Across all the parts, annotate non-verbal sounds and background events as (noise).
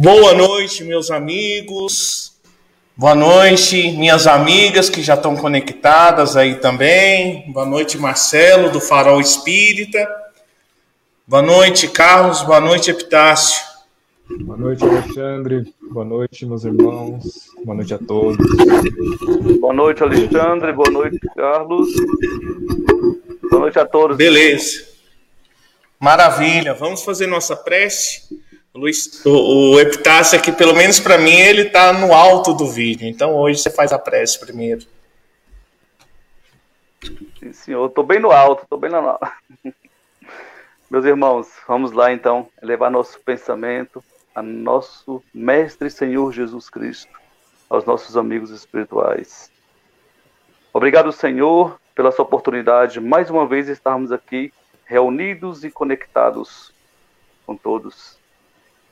Boa noite, meus amigos. Boa noite, minhas amigas que já estão conectadas aí também. Boa noite, Marcelo, do Farol Espírita. Boa noite, Carlos. Boa noite, Epitácio. Boa noite, Alexandre. Boa noite, meus irmãos. Boa noite a todos. Boa noite, Alexandre. Boa noite, Carlos. Boa noite a todos. Beleza. Maravilha. Vamos fazer nossa prece. Luiz, o, o Epitácio aqui, pelo menos para mim, ele está no alto do vídeo. Então hoje você faz a prece primeiro. Sim, senhor. Estou bem no alto, estou bem no (laughs) Meus irmãos, vamos lá então elevar nosso pensamento a nosso Mestre Senhor Jesus Cristo, aos nossos amigos espirituais. Obrigado, Senhor, pela sua oportunidade mais uma vez estarmos aqui reunidos e conectados com todos.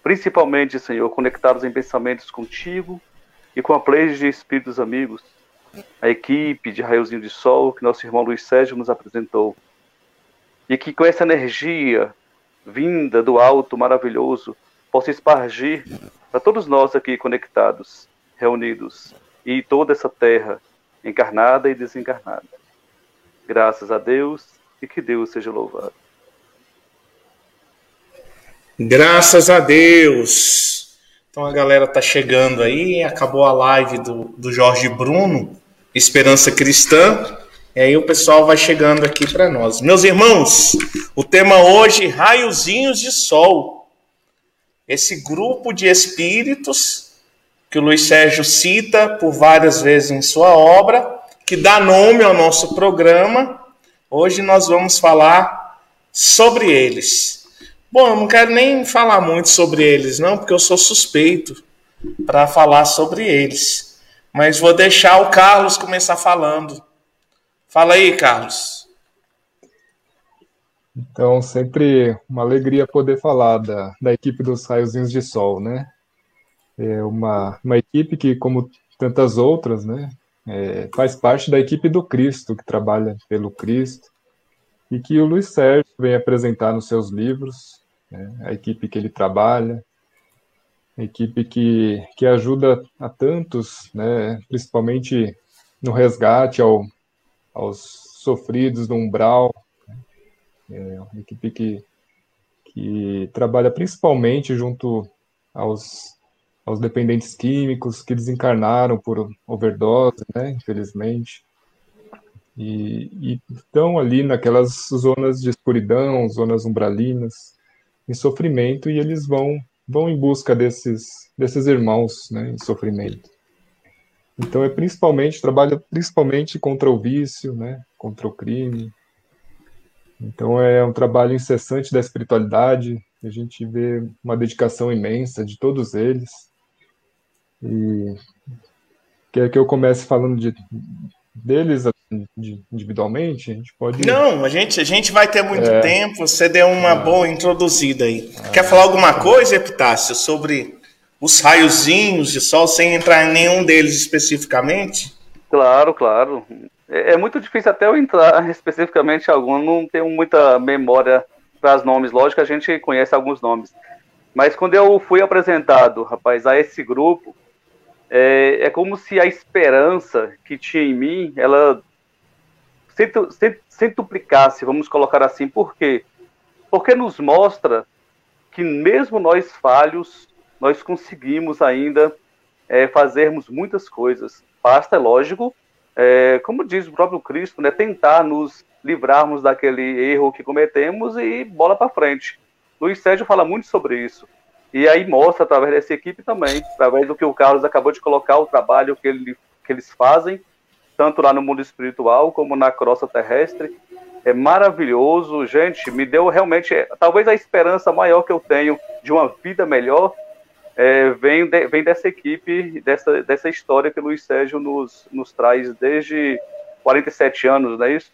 Principalmente, Senhor, conectados em pensamentos contigo e com a pleia de espíritos amigos, a equipe de Raiozinho de Sol que nosso irmão Luiz Sérgio nos apresentou. E que com essa energia vinda do alto maravilhoso possa espargir para todos nós aqui conectados, reunidos, e toda essa terra encarnada e desencarnada. Graças a Deus e que Deus seja louvado. Graças a Deus. Então a galera tá chegando aí, acabou a live do, do Jorge Bruno, Esperança Cristã. E aí o pessoal vai chegando aqui para nós. Meus irmãos, o tema hoje, raiozinhos de sol. Esse grupo de espíritos que o Luiz Sérgio cita por várias vezes em sua obra, que dá nome ao nosso programa. Hoje nós vamos falar sobre eles. Bom, eu não quero nem falar muito sobre eles, não, porque eu sou suspeito para falar sobre eles. Mas vou deixar o Carlos começar falando. Fala aí, Carlos. Então, sempre uma alegria poder falar da, da equipe dos Raiozinhos de Sol, né? É uma, uma equipe que, como tantas outras, né, é, faz parte da equipe do Cristo, que trabalha pelo Cristo, e que o Luiz Sérgio vem apresentar nos seus livros, né, a equipe que ele trabalha, equipe que, que ajuda a tantos, né, principalmente no resgate ao, aos sofridos do umbral, né, é uma equipe que, que trabalha principalmente junto aos, aos dependentes químicos que desencarnaram por overdose, né, infelizmente, e, estão ali naquelas zonas de escuridão, zonas umbralinas, em sofrimento, e eles vão, vão em busca desses, desses irmãos né, em sofrimento. Então é principalmente, trabalha principalmente contra o vício, né, contra o crime. Então é um trabalho incessante da espiritualidade, a gente vê uma dedicação imensa de todos eles. E quer que eu comece falando de, deles individualmente? A gente pode. Não, a gente, a gente vai ter muito é... tempo. Você deu uma ah. boa introduzida aí. Ah. Quer falar alguma coisa, Epitácio, sobre os raiozinhos de sol, sem entrar em nenhum deles especificamente? Claro, claro. É, é muito difícil até eu entrar (laughs) especificamente em algum. Não tenho muita memória para os nomes. Lógico, a gente conhece alguns nomes. Mas quando eu fui apresentado, rapaz, a esse grupo, é, é como se a esperança que tinha em mim, ela centuplicasse, vamos colocar assim. Por quê? Porque nos mostra que mesmo nós falhos, nós conseguimos ainda é, fazermos muitas coisas. Basta, é lógico, é, como diz o próprio Cristo, né, tentar nos livrarmos daquele erro que cometemos e bola para frente. Luiz Sérgio fala muito sobre isso. E aí mostra, através dessa equipe também, através do que o Carlos acabou de colocar, o trabalho que, ele, que eles fazem, tanto lá no mundo espiritual como na crosta terrestre. É maravilhoso, gente. Me deu realmente, é, talvez a esperança maior que eu tenho de uma vida melhor é, vem, de, vem dessa equipe, dessa, dessa história que o Luiz Sérgio nos, nos traz desde 47 anos, não é isso?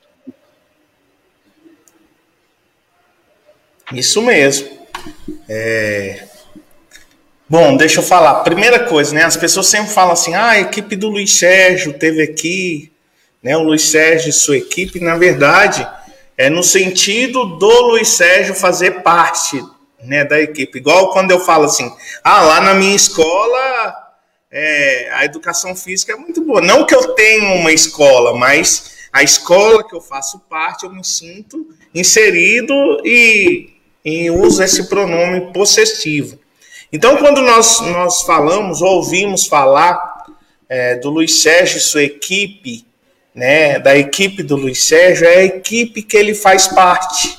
Isso mesmo. É, Bom, deixa eu falar. Primeira coisa, né? As pessoas sempre falam assim: ah, a equipe do Luiz Sérgio teve aqui, né? O Luiz Sérgio e sua equipe. Na verdade, é no sentido do Luiz Sérgio fazer parte né, da equipe. Igual quando eu falo assim, ah, lá na minha escola é, a educação física é muito boa. Não que eu tenha uma escola, mas a escola que eu faço parte, eu me sinto inserido e, e uso esse pronome possessivo. Então, quando nós, nós falamos, ouvimos falar é, do Luiz Sérgio e sua equipe, né, da equipe do Luiz Sérgio, é a equipe que ele faz parte.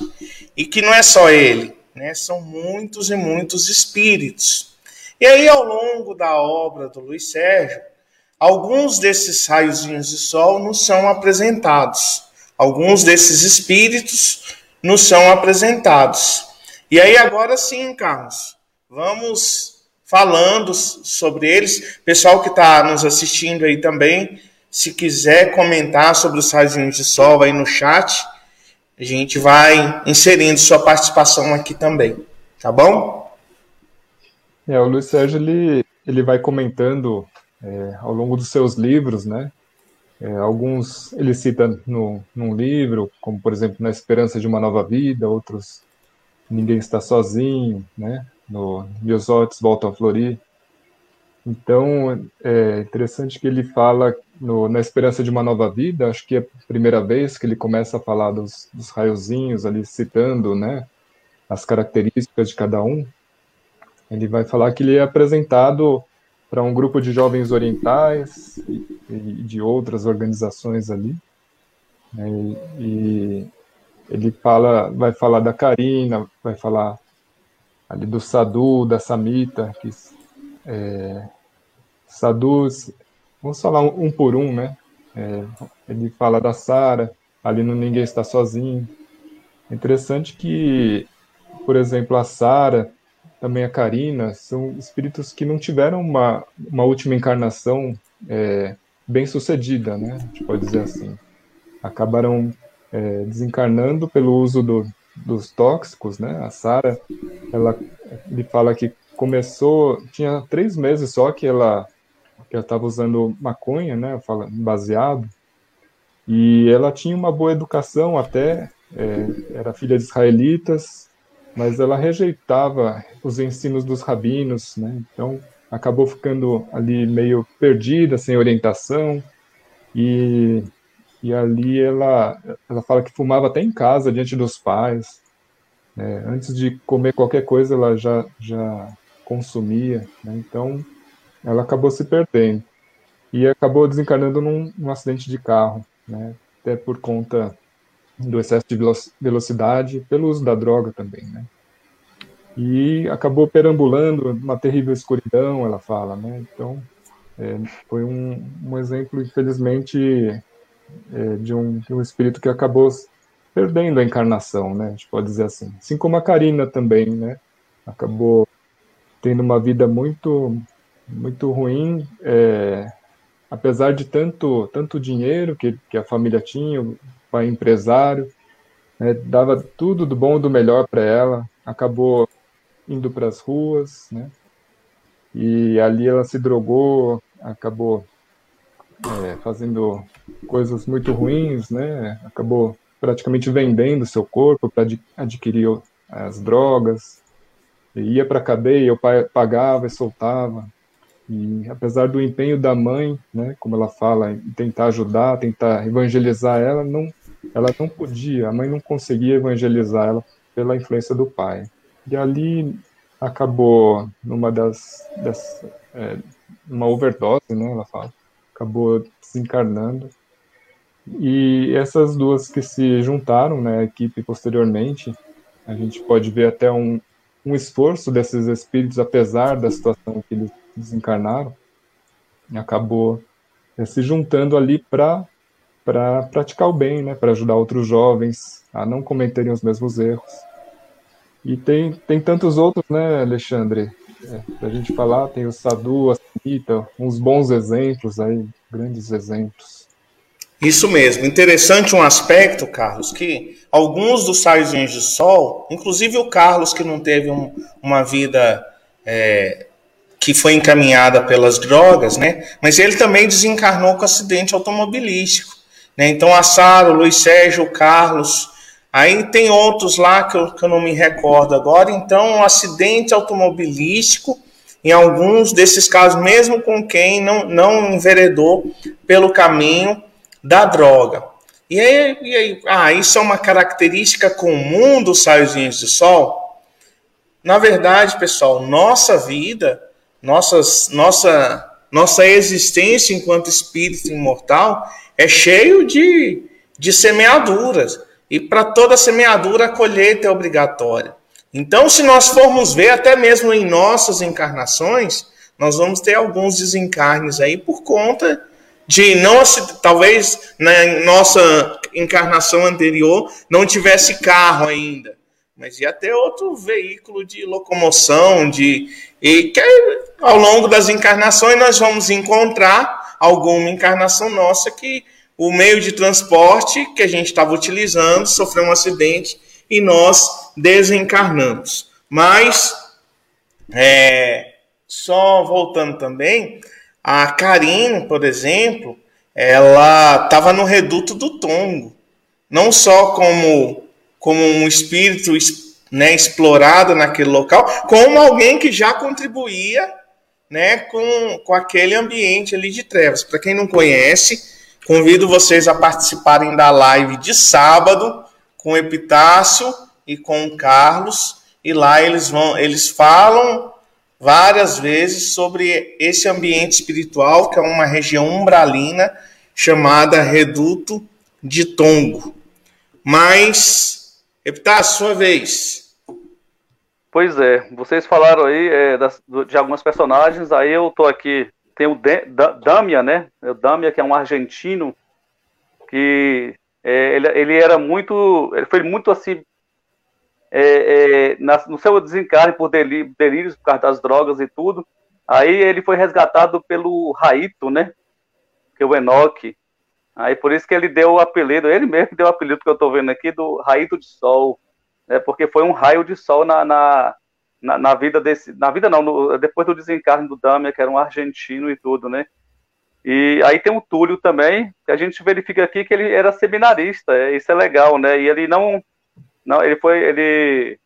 E que não é só ele, né, são muitos e muitos espíritos. E aí, ao longo da obra do Luiz Sérgio, alguns desses raiozinhos de sol nos são apresentados. Alguns desses espíritos nos são apresentados. E aí, agora sim, Carlos, vamos falando sobre eles. Pessoal que está nos assistindo aí também, se quiser comentar sobre os raiozinhos de sol aí no chat, a gente vai inserindo sua participação aqui também, tá bom? É, o Luiz Sérgio ele, ele vai comentando é, ao longo dos seus livros, né? É, alguns ele cita no, num livro, como por exemplo Na Esperança de uma Nova Vida, outros Ninguém Está Sozinho, né? No Meus Olhos Voltam a Florir. Então é interessante que ele fala no, na Esperança de uma Nova Vida, acho que é a primeira vez que ele começa a falar dos, dos raiozinhos ali, citando, né? As características de cada um. Ele vai falar que ele é apresentado para um grupo de jovens orientais e, e de outras organizações ali. Né, e, e, ele fala, vai falar da Karina, vai falar ali do Sadu, da Samita, que é, Sadus, vamos falar um, um por um, né? É, ele fala da Sara, ali no Ninguém Está Sozinho. Interessante que, por exemplo, a Sara, também a Karina, são espíritos que não tiveram uma, uma última encarnação é, bem sucedida, né? A gente pode dizer assim. Acabaram é, desencarnando pelo uso do, dos tóxicos, né? A Sara, ela ele fala que começou, tinha três meses só que ela que ela estava usando maconha, né? Fala, baseado. E ela tinha uma boa educação até, é, era filha de israelitas, mas ela rejeitava os ensinos dos rabinos, né? Então acabou ficando ali meio perdida, sem orientação, e, e ali ela, ela fala que fumava até em casa, diante dos pais. Né? Antes de comer qualquer coisa, ela já, já consumia, né? então ela acabou se perdendo. E acabou desencarnando num, num acidente de carro, né? até por conta do excesso de velocidade, pelo uso da droga também, né? E acabou perambulando uma terrível escuridão, ela fala, né? Então, é, foi um, um, exemplo, infelizmente, de, um, de um espírito que acabou perdendo a encarnação, né? A gente pode dizer assim. Assim como a Karina também, né? Acabou tendo uma vida muito, muito ruim, é, apesar de tanto, tanto dinheiro que, que a família tinha, o pai empresário, né, dava tudo do bom e do melhor para ela, acabou indo para as ruas, né? E ali ela se drogou, acabou é, fazendo coisas muito ruins, né? Acabou praticamente vendendo seu corpo para adquirir as drogas. Ia para a cadeia, o pai pagava e soltava. E apesar do empenho da mãe, né, como ela fala, em tentar ajudar, tentar evangelizar ela, não, ela não podia, a mãe não conseguia evangelizar ela pela influência do pai. E ali acabou numa das, das é, uma overdose, né? Ela fala, acabou desencarnando. E essas duas que se juntaram, né, a equipe posteriormente, a gente pode ver até um, um esforço desses espíritos, apesar da situação que eles desencarnaram, acabou é, se juntando ali para para praticar o bem, né, para ajudar outros jovens a não cometerem os mesmos erros. E tem, tem tantos outros, né, Alexandre? É, pra gente falar, tem o Sadu, a Sanita, uns bons exemplos aí, grandes exemplos. Isso mesmo. Interessante um aspecto, Carlos, que alguns dos saios de sol, inclusive o Carlos, que não teve um, uma vida é, que foi encaminhada pelas drogas, né? Mas ele também desencarnou com acidente automobilístico. Né? Então, a Sara, o Luiz Sérgio, o Carlos, Aí tem outros lá que eu, que eu não me recordo agora. Então, um acidente automobilístico, em alguns desses casos, mesmo com quem não, não enveredou pelo caminho da droga. E aí, e aí, ah, isso é uma característica comum dos saiozinhos de sol? Na verdade, pessoal, nossa vida, nossas, nossa, nossa existência enquanto espírito imortal é cheio de, de semeaduras. E para toda semeadura, a colheita é obrigatória. Então, se nós formos ver, até mesmo em nossas encarnações, nós vamos ter alguns desencarnes aí por conta de não talvez na nossa encarnação anterior não tivesse carro ainda, mas ia ter outro veículo de locomoção, de e que ao longo das encarnações nós vamos encontrar alguma encarnação nossa que o meio de transporte que a gente estava utilizando sofreu um acidente e nós desencarnamos. Mas, é, só voltando também, a Karine, por exemplo, ela estava no reduto do Tongo, não só como, como um espírito né, explorado naquele local, como alguém que já contribuía né, com, com aquele ambiente ali de trevas. Para quem não conhece, Convido vocês a participarem da live de sábado com o Epitácio e com o Carlos. E lá eles vão, eles falam várias vezes sobre esse ambiente espiritual, que é uma região umbralina chamada Reduto de Tongo. Mas, Epitácio, sua vez. Pois é, vocês falaram aí é, das, de algumas personagens, aí eu tô aqui tem o Damia, né? O Damia, que é um argentino, que é, ele, ele, era muito. Ele foi muito assim. É, é, na, no seu desencarne por delírios, por causa das drogas e tudo. Aí ele foi resgatado pelo Raito, né? Que é o Enoque. Aí por isso que ele deu o apelido, ele mesmo deu o apelido que eu estou vendo aqui, do Raito de Sol. Né? Porque foi um raio de sol na, na na, na, vida desse, na vida não, no, depois do desencarne do Damian, que era um argentino e tudo, né? E aí tem o Túlio também, que a gente verifica aqui que ele era seminarista, é, isso é legal, né? E ele não, não ele foi, ele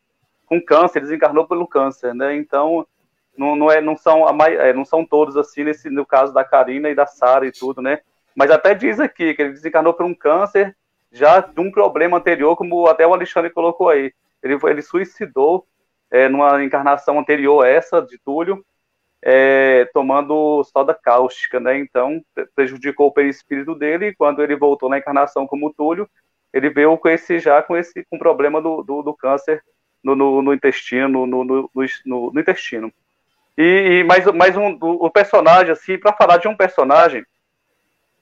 com câncer, desencarnou pelo câncer, né? Então não, não, é, não são a, é, não são todos assim nesse no caso da Karina e da Sara e tudo, né? Mas até diz aqui que ele desencarnou por um câncer já de um problema anterior, como até o Alexandre colocou aí. Ele, ele suicidou é, numa encarnação anterior a essa, de Túlio, é, tomando soda cáustica, né? Então, prejudicou o perispírito dele, e quando ele voltou na encarnação como Túlio, ele veio com esse, já com esse com problema do, do, do câncer no, no, no, intestino, no, no, no, intestino. E, e mais, mais um o personagem, assim, para falar de um personagem,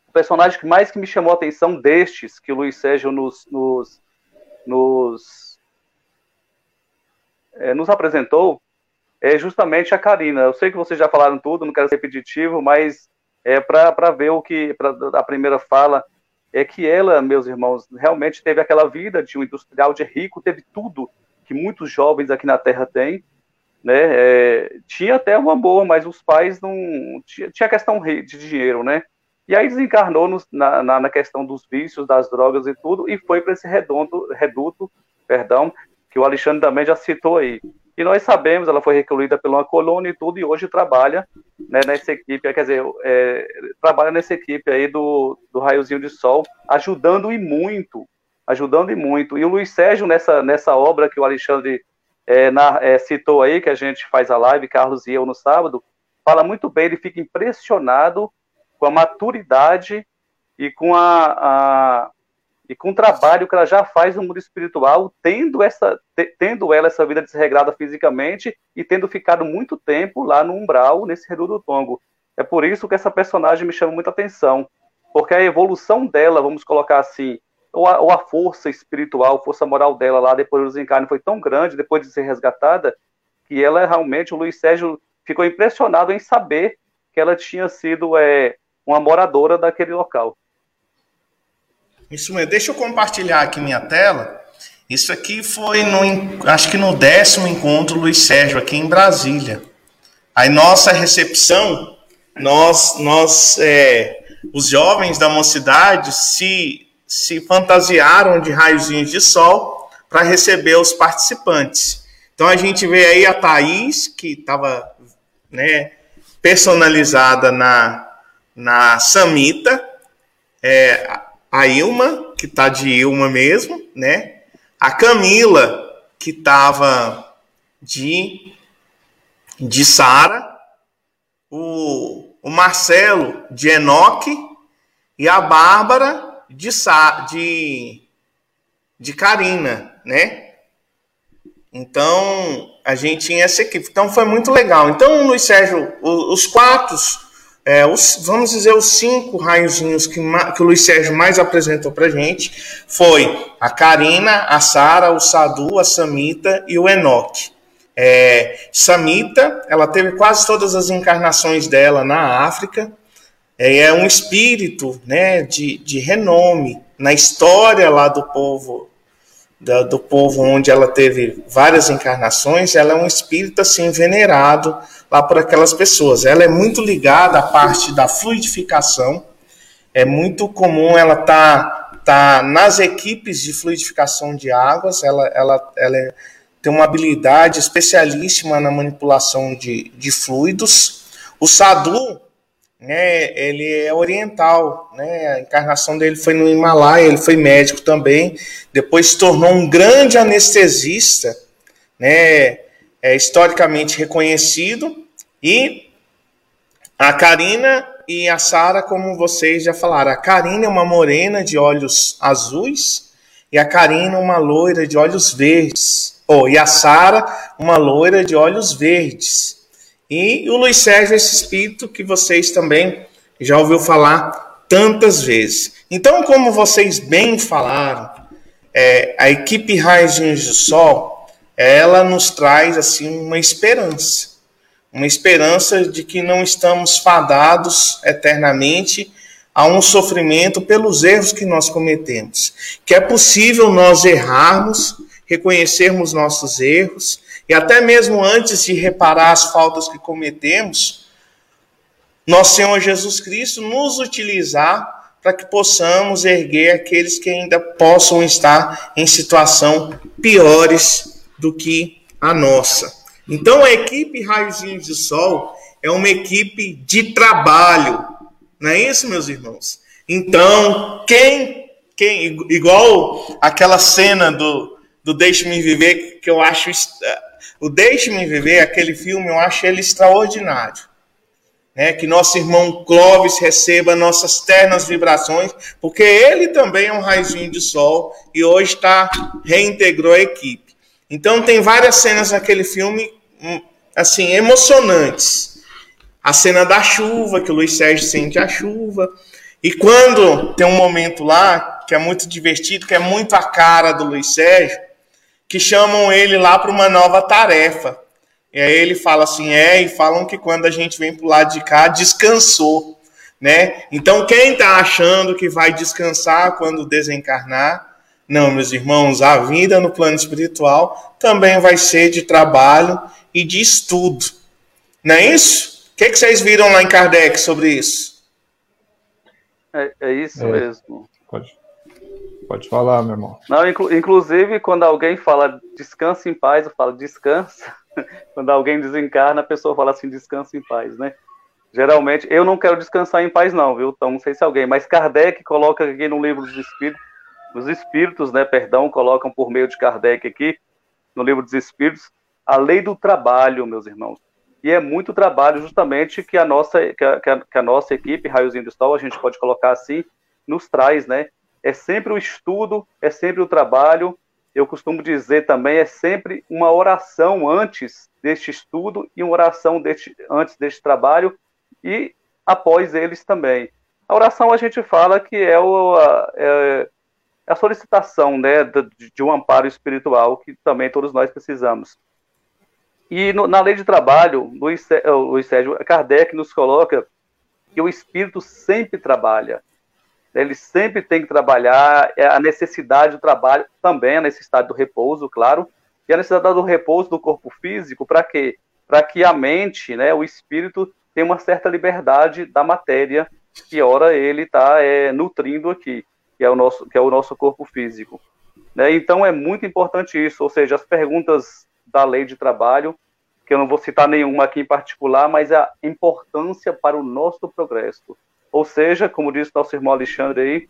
o personagem que mais que me chamou a atenção destes que o Luiz Sérgio nos, nos, nos é, nos apresentou é justamente a Karina. Eu sei que vocês já falaram tudo, não quero ser repetitivo, mas é para ver o que pra, a primeira fala é que ela, meus irmãos, realmente teve aquela vida de um industrial de rico, teve tudo que muitos jovens aqui na Terra têm, né? É, tinha até uma boa, mas os pais não tinha, tinha questão de dinheiro, né? E aí desencarnou no, na, na, na, questão dos vícios, das drogas e tudo, e foi para esse redondo, reduto, perdão, que o Alexandre também já citou aí. E nós sabemos, ela foi recluída por uma colônia e tudo, e hoje trabalha né, nessa equipe, quer dizer, é, trabalha nessa equipe aí do, do Raiozinho de Sol, ajudando e muito, ajudando e muito. E o Luiz Sérgio, nessa, nessa obra que o Alexandre é, na, é, citou aí, que a gente faz a live, Carlos e eu no sábado, fala muito bem, ele fica impressionado com a maturidade e com a, a e com o trabalho que ela já faz no mundo espiritual, tendo essa, tendo ela essa vida desregrada fisicamente e tendo ficado muito tempo lá no umbral, nesse reduto do Tongo. É por isso que essa personagem me chama muita atenção, porque a evolução dela, vamos colocar assim, ou a, ou a força espiritual, força moral dela lá depois do desencarne foi tão grande, depois de ser resgatada, que ela realmente, o Luiz Sérgio ficou impressionado em saber que ela tinha sido é, uma moradora daquele local. Isso mesmo. Deixa eu compartilhar aqui minha tela. Isso aqui foi no, acho que no décimo encontro Luiz Sérgio aqui em Brasília. Aí nossa recepção, nós, nós, é, os jovens da mocidade se se fantasiaram de raiozinhos de sol para receber os participantes. Então a gente vê aí a Thaís, que estava né, personalizada na, na Samita, é, a Ilma, que está de Ilma mesmo, né? A Camila, que estava de, de Sara, o, o Marcelo de Enoque e a Bárbara de, de, de Karina, né? Então, a gente tinha essa equipe. Então, foi muito legal. Então, Luiz Sérgio, os quatro, é, os, vamos dizer, os cinco raiozinhos que, que o Luiz Sérgio mais apresentou pra gente foi a Karina, a Sara, o Sadu, a Samita e o Enoque. É, Samita, ela teve quase todas as encarnações dela na África. É, é um espírito né, de, de renome na história lá do povo da, do povo onde ela teve várias encarnações, ela é um espírito assim venerado lá por aquelas pessoas. Ela é muito ligada à parte da fluidificação. É muito comum ela estar tá, tá nas equipes de fluidificação de águas. Ela, ela, ela é, tem uma habilidade especialíssima na manipulação de, de fluidos. O Sadhu, né, ele é oriental, né, a encarnação dele foi no Himalaia, ele foi médico também, depois se tornou um grande anestesista, né, é historicamente reconhecido, e a Karina e a Sara, como vocês já falaram, a Karina é uma morena de olhos azuis e a Karina uma loira de olhos verdes, oh, e a Sara uma loira de olhos verdes. E o Luiz Sérgio esse espírito que vocês também já ouviu falar tantas vezes. Então, como vocês bem falaram, é, a equipe Raios do Sol, ela nos traz assim uma esperança. Uma esperança de que não estamos fadados eternamente a um sofrimento pelos erros que nós cometemos. Que é possível nós errarmos, reconhecermos nossos erros e até mesmo antes de reparar as faltas que cometemos, nosso Senhor Jesus Cristo nos utilizar para que possamos erguer aqueles que ainda possam estar em situação piores do que a nossa. Então a equipe Raiozinhos de Sol é uma equipe de trabalho, não é isso, meus irmãos? Então, quem, quem igual aquela cena do, do Deixe-me Viver, que eu acho o Deixe-me Viver, aquele filme, eu acho ele extraordinário. Né? Que nosso irmão Clóvis receba nossas ternas vibrações, porque ele também é um raizinho de sol e hoje está reintegrou a equipe. Então tem várias cenas naquele filme hum, assim emocionantes. A cena da chuva, que o Luiz Sérgio sente a chuva. E quando tem um momento lá que é muito divertido, que é muito a cara do Luiz Sérgio, que chamam ele lá para uma nova tarefa. E aí ele fala assim: é, e falam que quando a gente vem para o lado de cá, descansou. Né? Então, quem está achando que vai descansar quando desencarnar, não, meus irmãos, a vida no plano espiritual também vai ser de trabalho e de estudo. Não é isso? O que, que vocês viram lá em Kardec sobre isso? É, é isso é, mesmo. Pode. Pode falar, meu irmão. Não, inclu inclusive, quando alguém fala descansa em paz, eu falo descansa. (laughs) quando alguém desencarna, a pessoa fala assim, descansa em paz, né? Geralmente, eu não quero descansar em paz, não, viu? Então, não sei se alguém, mas Kardec coloca aqui no livro dos Espíritos, dos Espíritos, né? Perdão, colocam por meio de Kardec aqui, no livro dos Espíritos, a lei do trabalho, meus irmãos. E é muito trabalho, justamente, que a nossa, que a, que a nossa equipe, Raiozinho do Sol, a gente pode colocar assim, nos traz, né? é sempre o estudo, é sempre o trabalho. Eu costumo dizer também, é sempre uma oração antes deste estudo e uma oração deste, antes deste trabalho e após eles também. A oração a gente fala que é, o, é a solicitação né, de, de, um amparo espiritual que também todos nós precisamos. E no, na lei de trabalho, Luiz, Luiz Sérgio Kardec nos coloca que o espírito sempre trabalha ele sempre tem que trabalhar é a necessidade do trabalho, também a necessidade do repouso, claro, e a necessidade do repouso do corpo físico, para quê? Para que a mente, né, o espírito, tenha uma certa liberdade da matéria que ora ele está é, nutrindo aqui, que é, o nosso, que é o nosso corpo físico. Né? Então é muito importante isso, ou seja, as perguntas da lei de trabalho, que eu não vou citar nenhuma aqui em particular, mas a importância para o nosso progresso. Ou seja, como disse nosso irmão Alexandre aí,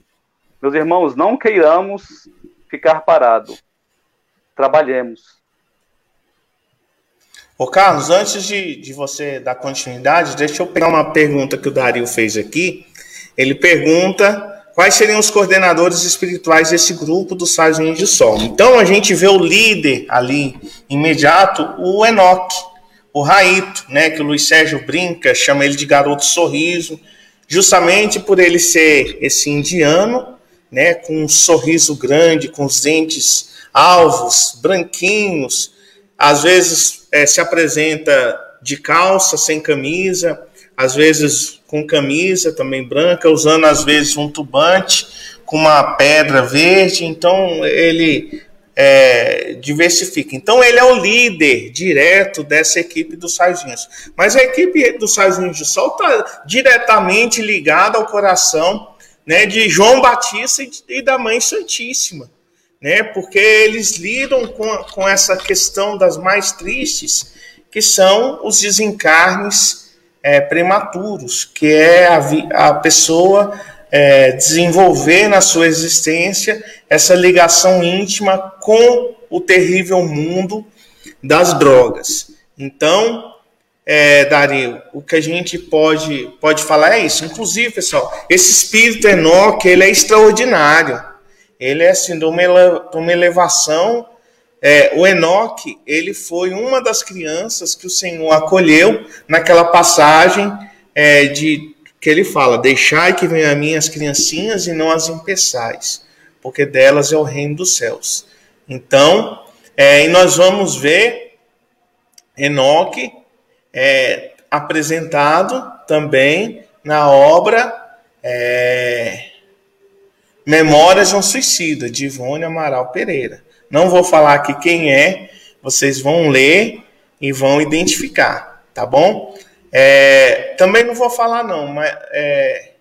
meus irmãos, não queiramos ficar parado. Trabalhemos. Ô Carlos, antes de, de você dar continuidade, deixa eu pegar uma pergunta que o Dario fez aqui. Ele pergunta quais seriam os coordenadores espirituais desse grupo dos Sazinhos de Sol. Então a gente vê o líder ali imediato, o Enoque, o Raito, né, que o Luiz Sérgio brinca, chama ele de garoto sorriso, justamente por ele ser esse indiano, né, com um sorriso grande, com os dentes alvos, branquinhos, às vezes é, se apresenta de calça, sem camisa, às vezes com camisa também branca, usando às vezes um tubante com uma pedra verde, então ele é, diversifica. Então ele é o líder direto dessa equipe dos Sarginhos. Mas a equipe dos Sarginhos de Sol está diretamente ligada ao coração né, de João Batista e da Mãe Santíssima. Né, porque eles lidam com, com essa questão das mais tristes, que são os desencarnes é, prematuros, que é a, a pessoa é, desenvolver na sua existência essa ligação íntima com o terrível mundo das drogas. Então, é, Dario, o que a gente pode, pode falar é isso. Inclusive, pessoal, esse espírito Enoque, ele é extraordinário. Ele é assim, de uma, de uma elevação é, o Enoque, ele foi uma das crianças que o Senhor acolheu naquela passagem é, de que ele fala: Deixai que venham a mim as criancinhas e não as impeçais, porque delas é o reino dos céus. Então, é, e nós vamos ver Enoque é, apresentado também na obra é, Memórias de um Suicida, de Ivone Amaral Pereira. Não vou falar aqui quem é, vocês vão ler e vão identificar, tá bom? É, também não vou falar não, mas é,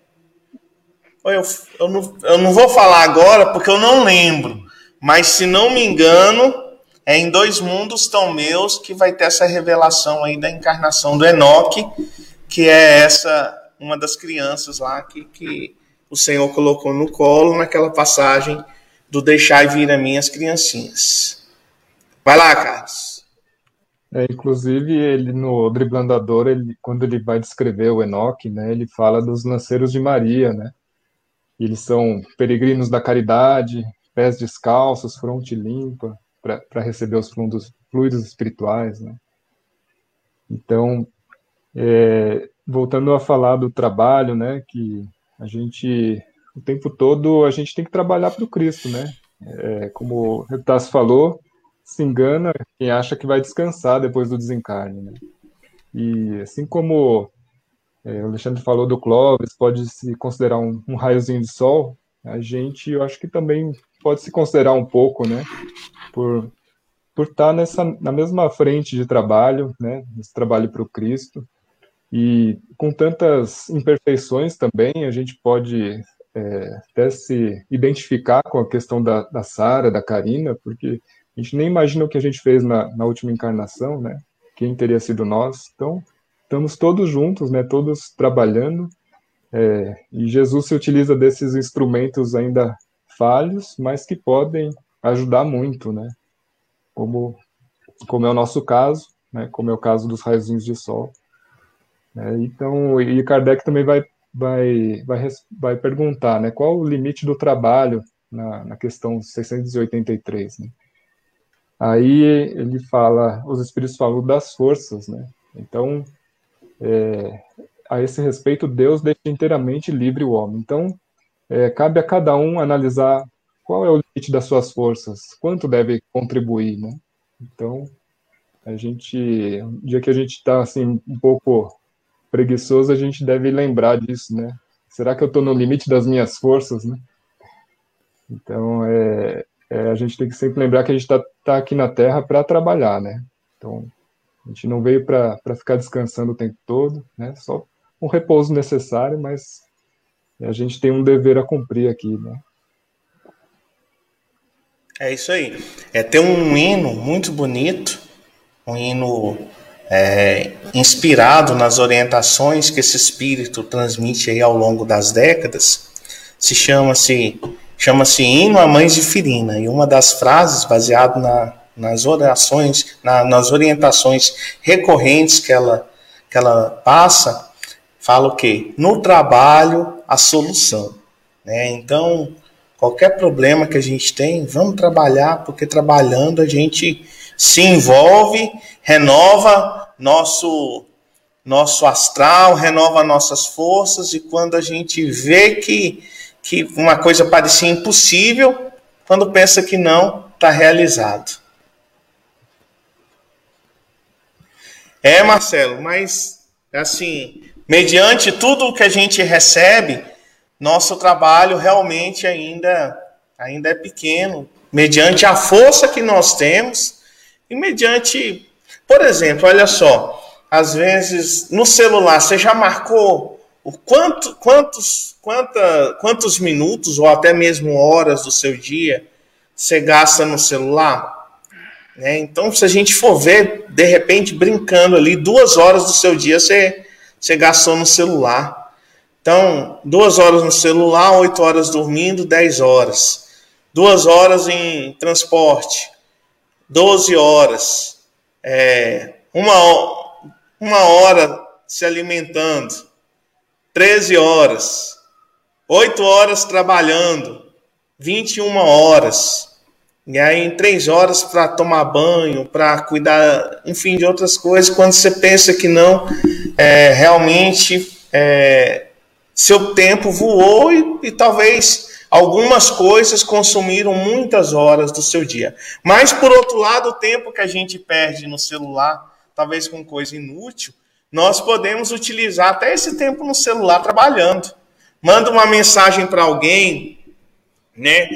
eu, eu, não, eu não vou falar agora porque eu não lembro, mas se não me engano, é em Dois Mundos Tão Meus que vai ter essa revelação aí da encarnação do Enoque, que é essa uma das crianças lá que, que o Senhor colocou no colo naquela passagem do Deixai Vir a Minhas Criancinhas. Vai lá, Carlos. É, inclusive, ele no Driblandador, ele, quando ele vai descrever o Enoque, né, ele fala dos lanceiros de Maria, né? Eles são peregrinos da caridade, pés descalços, fronte limpa, para receber os fluidos, fluidos espirituais, né? Então, é, voltando a falar do trabalho, né, que a gente o tempo todo a gente tem que trabalhar para o Cristo, né? É, como o Retas falou, se engana quem acha que vai descansar depois do desencarne, né? E assim como é, o Alexandre falou do Clóvis, pode se considerar um, um raiozinho de sol, a gente, eu acho que também pode se considerar um pouco, né? Por, por estar nessa, na mesma frente de trabalho, né? Esse trabalho para o Cristo. E com tantas imperfeições também, a gente pode é, até se identificar com a questão da, da Sara, da Karina, porque a gente nem imagina o que a gente fez na, na última encarnação, né? Quem teria sido nós? Então, estamos todos juntos, né? Todos trabalhando. É, e Jesus se utiliza desses instrumentos ainda falhos, mas que podem ajudar muito, né? Como, como é o nosso caso, né? Como é o caso dos raizinhos de sol. É, então, e Kardec também vai vai, vai, vai perguntar né, qual o limite do trabalho na, na questão 683. Né? Aí ele fala, os espíritos falam das forças, né? Então, é, a esse respeito, Deus deixa inteiramente livre o homem. Então, é, cabe a cada um analisar qual é o limite das suas forças, quanto deve contribuir, né? Então, a gente, um dia que a gente está assim um pouco preguiçoso, a gente deve lembrar disso, né? Será que eu estou no limite das minhas forças, né? Então, é, é, a gente tem que sempre lembrar que a gente está tá aqui na Terra para trabalhar, né? Então, a gente não veio para ficar descansando o tempo todo, né? Só um repouso necessário, mas a gente tem um dever a cumprir aqui, né? É isso aí. É ter um hino muito bonito, um hino é, inspirado nas orientações que esse espírito transmite aí ao longo das décadas. Se chama-se chama-se hino a mães de Firina e uma das frases baseado na, nas orações, na, nas orientações recorrentes que ela que ela passa, fala o quê? No trabalho a solução, né? Então Qualquer problema que a gente tem, vamos trabalhar, porque trabalhando a gente se envolve, renova nosso nosso astral, renova nossas forças e quando a gente vê que que uma coisa parecia impossível, quando pensa que não, está realizado. É, Marcelo, mas assim, mediante tudo que a gente recebe, nosso trabalho realmente ainda, ainda é pequeno, mediante a força que nós temos e mediante, por exemplo, olha só, às vezes no celular você já marcou o quanto, quantos, quanta, quantos minutos ou até mesmo horas do seu dia você gasta no celular? Né? Então, se a gente for ver, de repente, brincando ali, duas horas do seu dia você, você gastou no celular. Então, duas horas no celular, oito horas dormindo, dez horas. Duas horas em transporte, doze horas. É, uma, uma hora se alimentando, treze horas. Oito horas trabalhando, vinte e uma horas. E aí, em três horas para tomar banho, para cuidar, enfim, de outras coisas. Quando você pensa que não, é, realmente é, seu tempo voou e, e talvez algumas coisas consumiram muitas horas do seu dia. Mas, por outro lado, o tempo que a gente perde no celular, talvez com coisa inútil, nós podemos utilizar até esse tempo no celular trabalhando. Manda uma mensagem para alguém, né?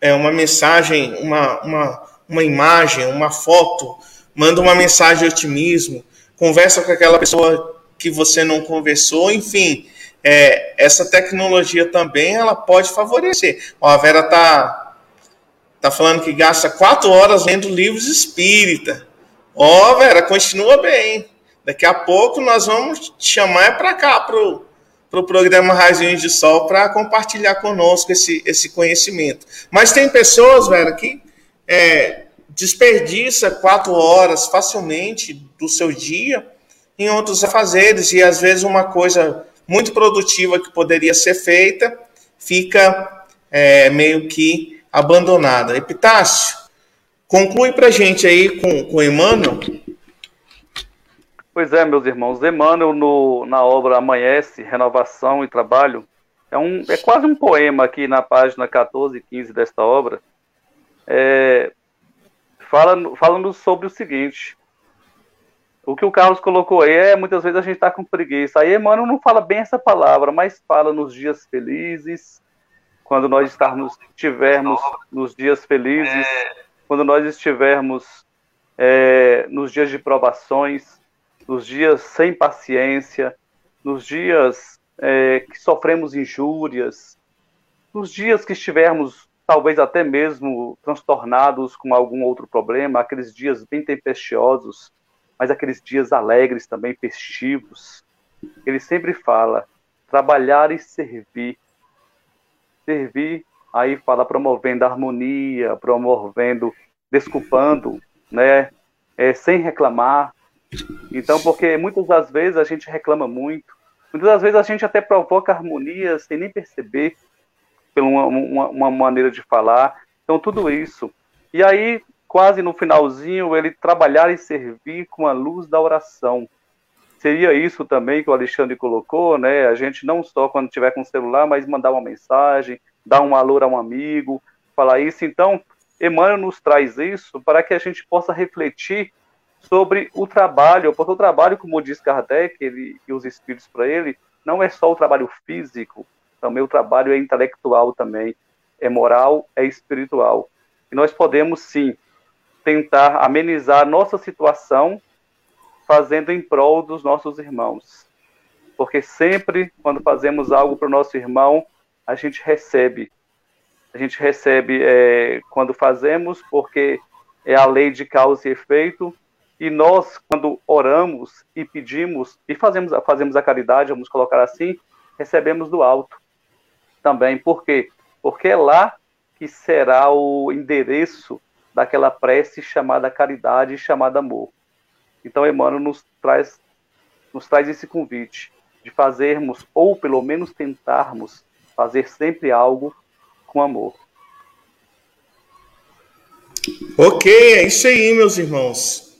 É uma mensagem, uma, uma, uma imagem, uma foto, manda uma mensagem de otimismo, conversa com aquela pessoa que você não conversou, enfim, é, essa tecnologia também ela pode favorecer. A Vera tá, tá falando que gasta quatro horas lendo livros espírita. Ó, Vera, continua bem. Daqui a pouco nós vamos te chamar para cá, pro, pro programa Raizinhos de Sol, para compartilhar conosco esse, esse conhecimento. Mas tem pessoas, Vera, que é, desperdiça quatro horas facilmente do seu dia em outros afazeres, e às vezes uma coisa muito produtiva que poderia ser feita fica é, meio que abandonada. Epitácio, conclui para gente aí com, com Emmanuel. Pois é, meus irmãos, Emmanuel no, na obra Amanhece, Renovação e Trabalho, é, um, é quase um poema aqui na página 14 e 15 desta obra, é, fala, falando sobre o seguinte, o que o Carlos colocou aí é muitas vezes a gente está com preguiça. Aí Emmanuel não fala bem essa palavra, mas fala nos dias felizes, quando nós estarmos, estivermos nos dias felizes, quando nós estivermos é, nos dias de provações, nos dias sem paciência, nos dias é, que sofremos injúrias, nos dias que estivermos talvez até mesmo transtornados com algum outro problema, aqueles dias bem tempestiosos mas aqueles dias alegres também, festivos. Ele sempre fala trabalhar e servir. Servir, aí fala promovendo harmonia, promovendo, desculpando, né? É, sem reclamar. Então, porque muitas das vezes a gente reclama muito, muitas das vezes a gente até provoca harmonia sem nem perceber, por uma, uma, uma maneira de falar. Então, tudo isso. E aí, quase no finalzinho, ele trabalhar e servir com a luz da oração. Seria isso também que o Alexandre colocou, né? A gente não só quando tiver com o celular, mas mandar uma mensagem, dar um alô a um amigo, falar isso. Então, Emmanuel nos traz isso para que a gente possa refletir sobre o trabalho, porque o trabalho, como diz Kardec ele, e os espíritos para ele, não é só o trabalho físico, também o trabalho é intelectual também, é moral, é espiritual. E nós podemos sim tentar amenizar nossa situação fazendo em prol dos nossos irmãos. Porque sempre, quando fazemos algo para o nosso irmão, a gente recebe. a gente recebe é, quando fazemos, porque é a lei de causa e efeito, e nós, quando oramos e pedimos e fazemos, fazemos a caridade, vamos colocar assim, recebemos do alto também. Por quê? Porque é lá que será o endereço daquela prece chamada caridade e chamada amor. Então, Emmanuel nos traz, nos traz esse convite de fazermos, ou pelo menos tentarmos, fazer sempre algo com amor. Ok, é isso aí, meus irmãos.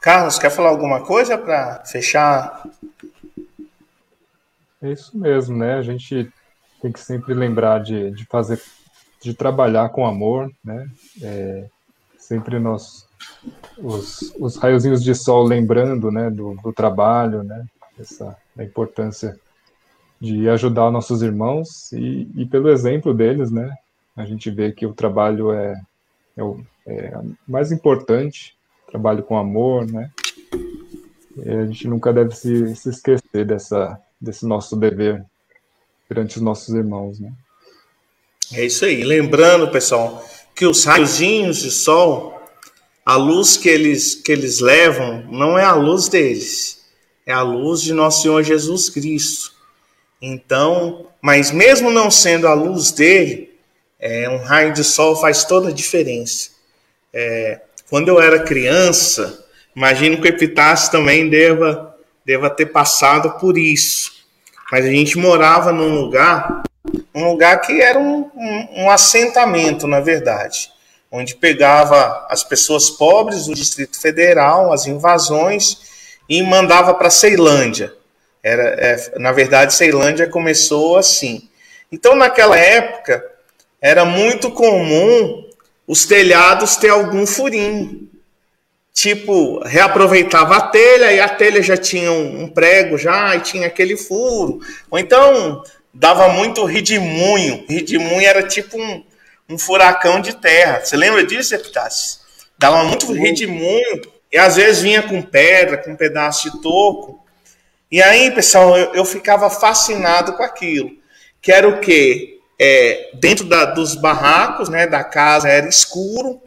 Carlos, quer falar alguma coisa para fechar? É isso mesmo, né? A gente tem que sempre lembrar de, de fazer, de trabalhar com amor, né? É, sempre nós, os, os raiozinhos de sol lembrando, né, do, do trabalho, né? Essa a importância de ajudar nossos irmãos e, e pelo exemplo deles, né? A gente vê que o trabalho é, é o é mais importante, trabalho com amor, né? E a gente nunca deve se, se esquecer dessa, desse nosso dever perante os nossos irmãos, né? É isso aí. Lembrando, pessoal, que os raiozinhos de sol, a luz que eles, que eles levam, não é a luz deles, é a luz de nosso Senhor Jesus Cristo. Então, mas mesmo não sendo a luz dele, é, um raio de sol faz toda a diferença. É, quando eu era criança, imagino que o Epitácio também deva, deva ter passado por isso. Mas a gente morava num lugar, um lugar que era um, um, um assentamento, na verdade, onde pegava as pessoas pobres do Distrito Federal, as invasões, e mandava para Ceilândia. Era, é, na verdade, Ceilândia começou assim. Então, naquela época, era muito comum os telhados ter algum furinho. Tipo, reaproveitava a telha e a telha já tinha um prego já e tinha aquele furo. Ou então dava muito ridimunho. Ridimunho era tipo um, um furacão de terra. Você lembra disso, Epitácio? Dava muito ridimunho e às vezes vinha com pedra, com um pedaço de toco. E aí, pessoal, eu, eu ficava fascinado com aquilo. Que era o quê? É, dentro da, dos barracos, né, da casa era escuro,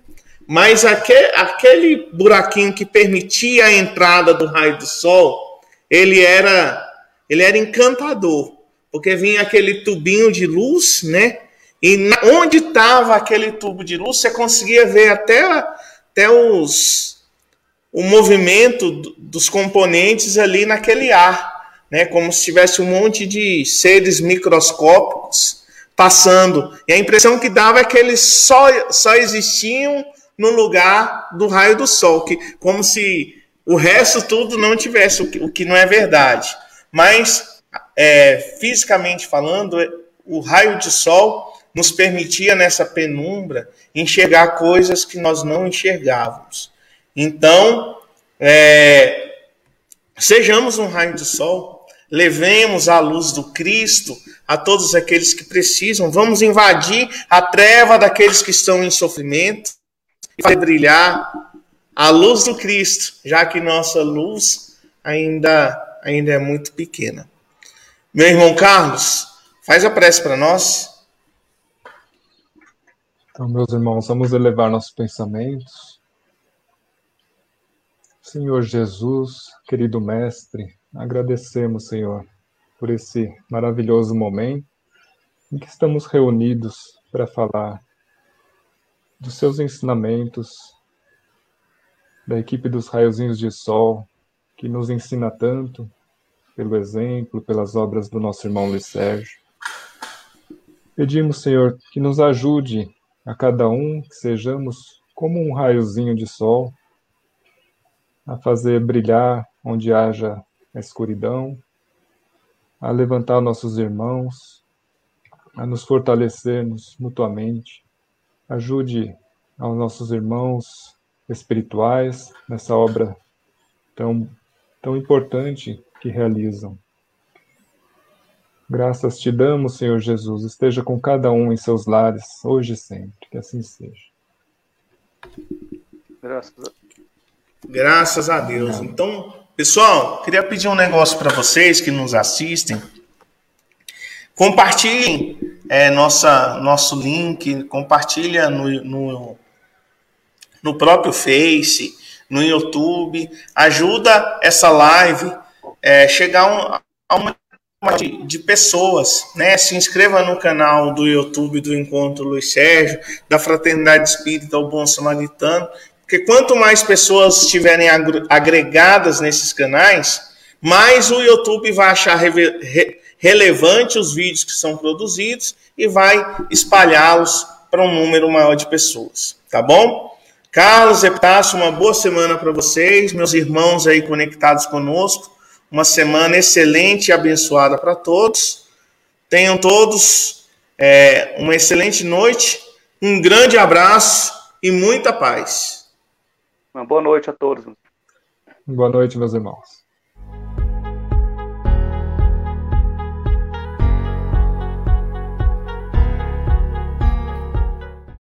mas aquele, aquele buraquinho que permitia a entrada do raio do sol, ele era, ele era encantador, porque vinha aquele tubinho de luz, né? E onde estava aquele tubo de luz, você conseguia ver até, até os, o movimento dos componentes ali naquele ar, né? Como se tivesse um monte de seres microscópicos passando. E a impressão que dava é que eles só, só existiam no lugar do raio do sol, que como se o resto tudo não tivesse, o que, o que não é verdade. Mas, é, fisicamente falando, o raio de sol nos permitia nessa penumbra enxergar coisas que nós não enxergávamos. Então, é, sejamos um raio de sol, levemos a luz do Cristo a todos aqueles que precisam, vamos invadir a treva daqueles que estão em sofrimento e fazer brilhar a luz do Cristo, já que nossa luz ainda, ainda é muito pequena. Meu irmão Carlos, faz a prece para nós. Então, meus irmãos, vamos elevar nossos pensamentos Senhor Jesus, querido Mestre, agradecemos, Senhor, por esse maravilhoso momento em que estamos reunidos para falar dos seus ensinamentos, da equipe dos Raiozinhos de Sol, que nos ensina tanto, pelo exemplo, pelas obras do nosso irmão Luiz Sérgio. Pedimos, Senhor, que nos ajude a cada um, que sejamos como um raiozinho de sol a fazer brilhar onde haja a escuridão, a levantar nossos irmãos, a nos fortalecermos mutuamente. Ajude aos nossos irmãos espirituais nessa obra tão, tão importante que realizam. Graças te damos, Senhor Jesus, esteja com cada um em seus lares, hoje e sempre, que assim seja. Graças a Graças a Deus. Então, pessoal, queria pedir um negócio para vocês que nos assistem. Compartilhem é, nossa, nosso link, compartilha no, no, no próprio Face, no YouTube, ajuda essa live é, chegar um, a uma de, de, pessoas, né? Se inscreva no canal do YouTube do Encontro Luiz Sérgio, da Fraternidade Espírita O Bom Samaritano, porque quanto mais pessoas estiverem agregadas nesses canais, mais o YouTube vai achar re, relevante os vídeos que são produzidos e vai espalhá-los para um número maior de pessoas, tá bom? Carlos Epitácio, uma boa semana para vocês, meus irmãos aí conectados conosco. Uma semana excelente e abençoada para todos. Tenham todos é, uma excelente noite, um grande abraço e muita paz. Uma boa noite a todos. Boa noite, meus irmãos.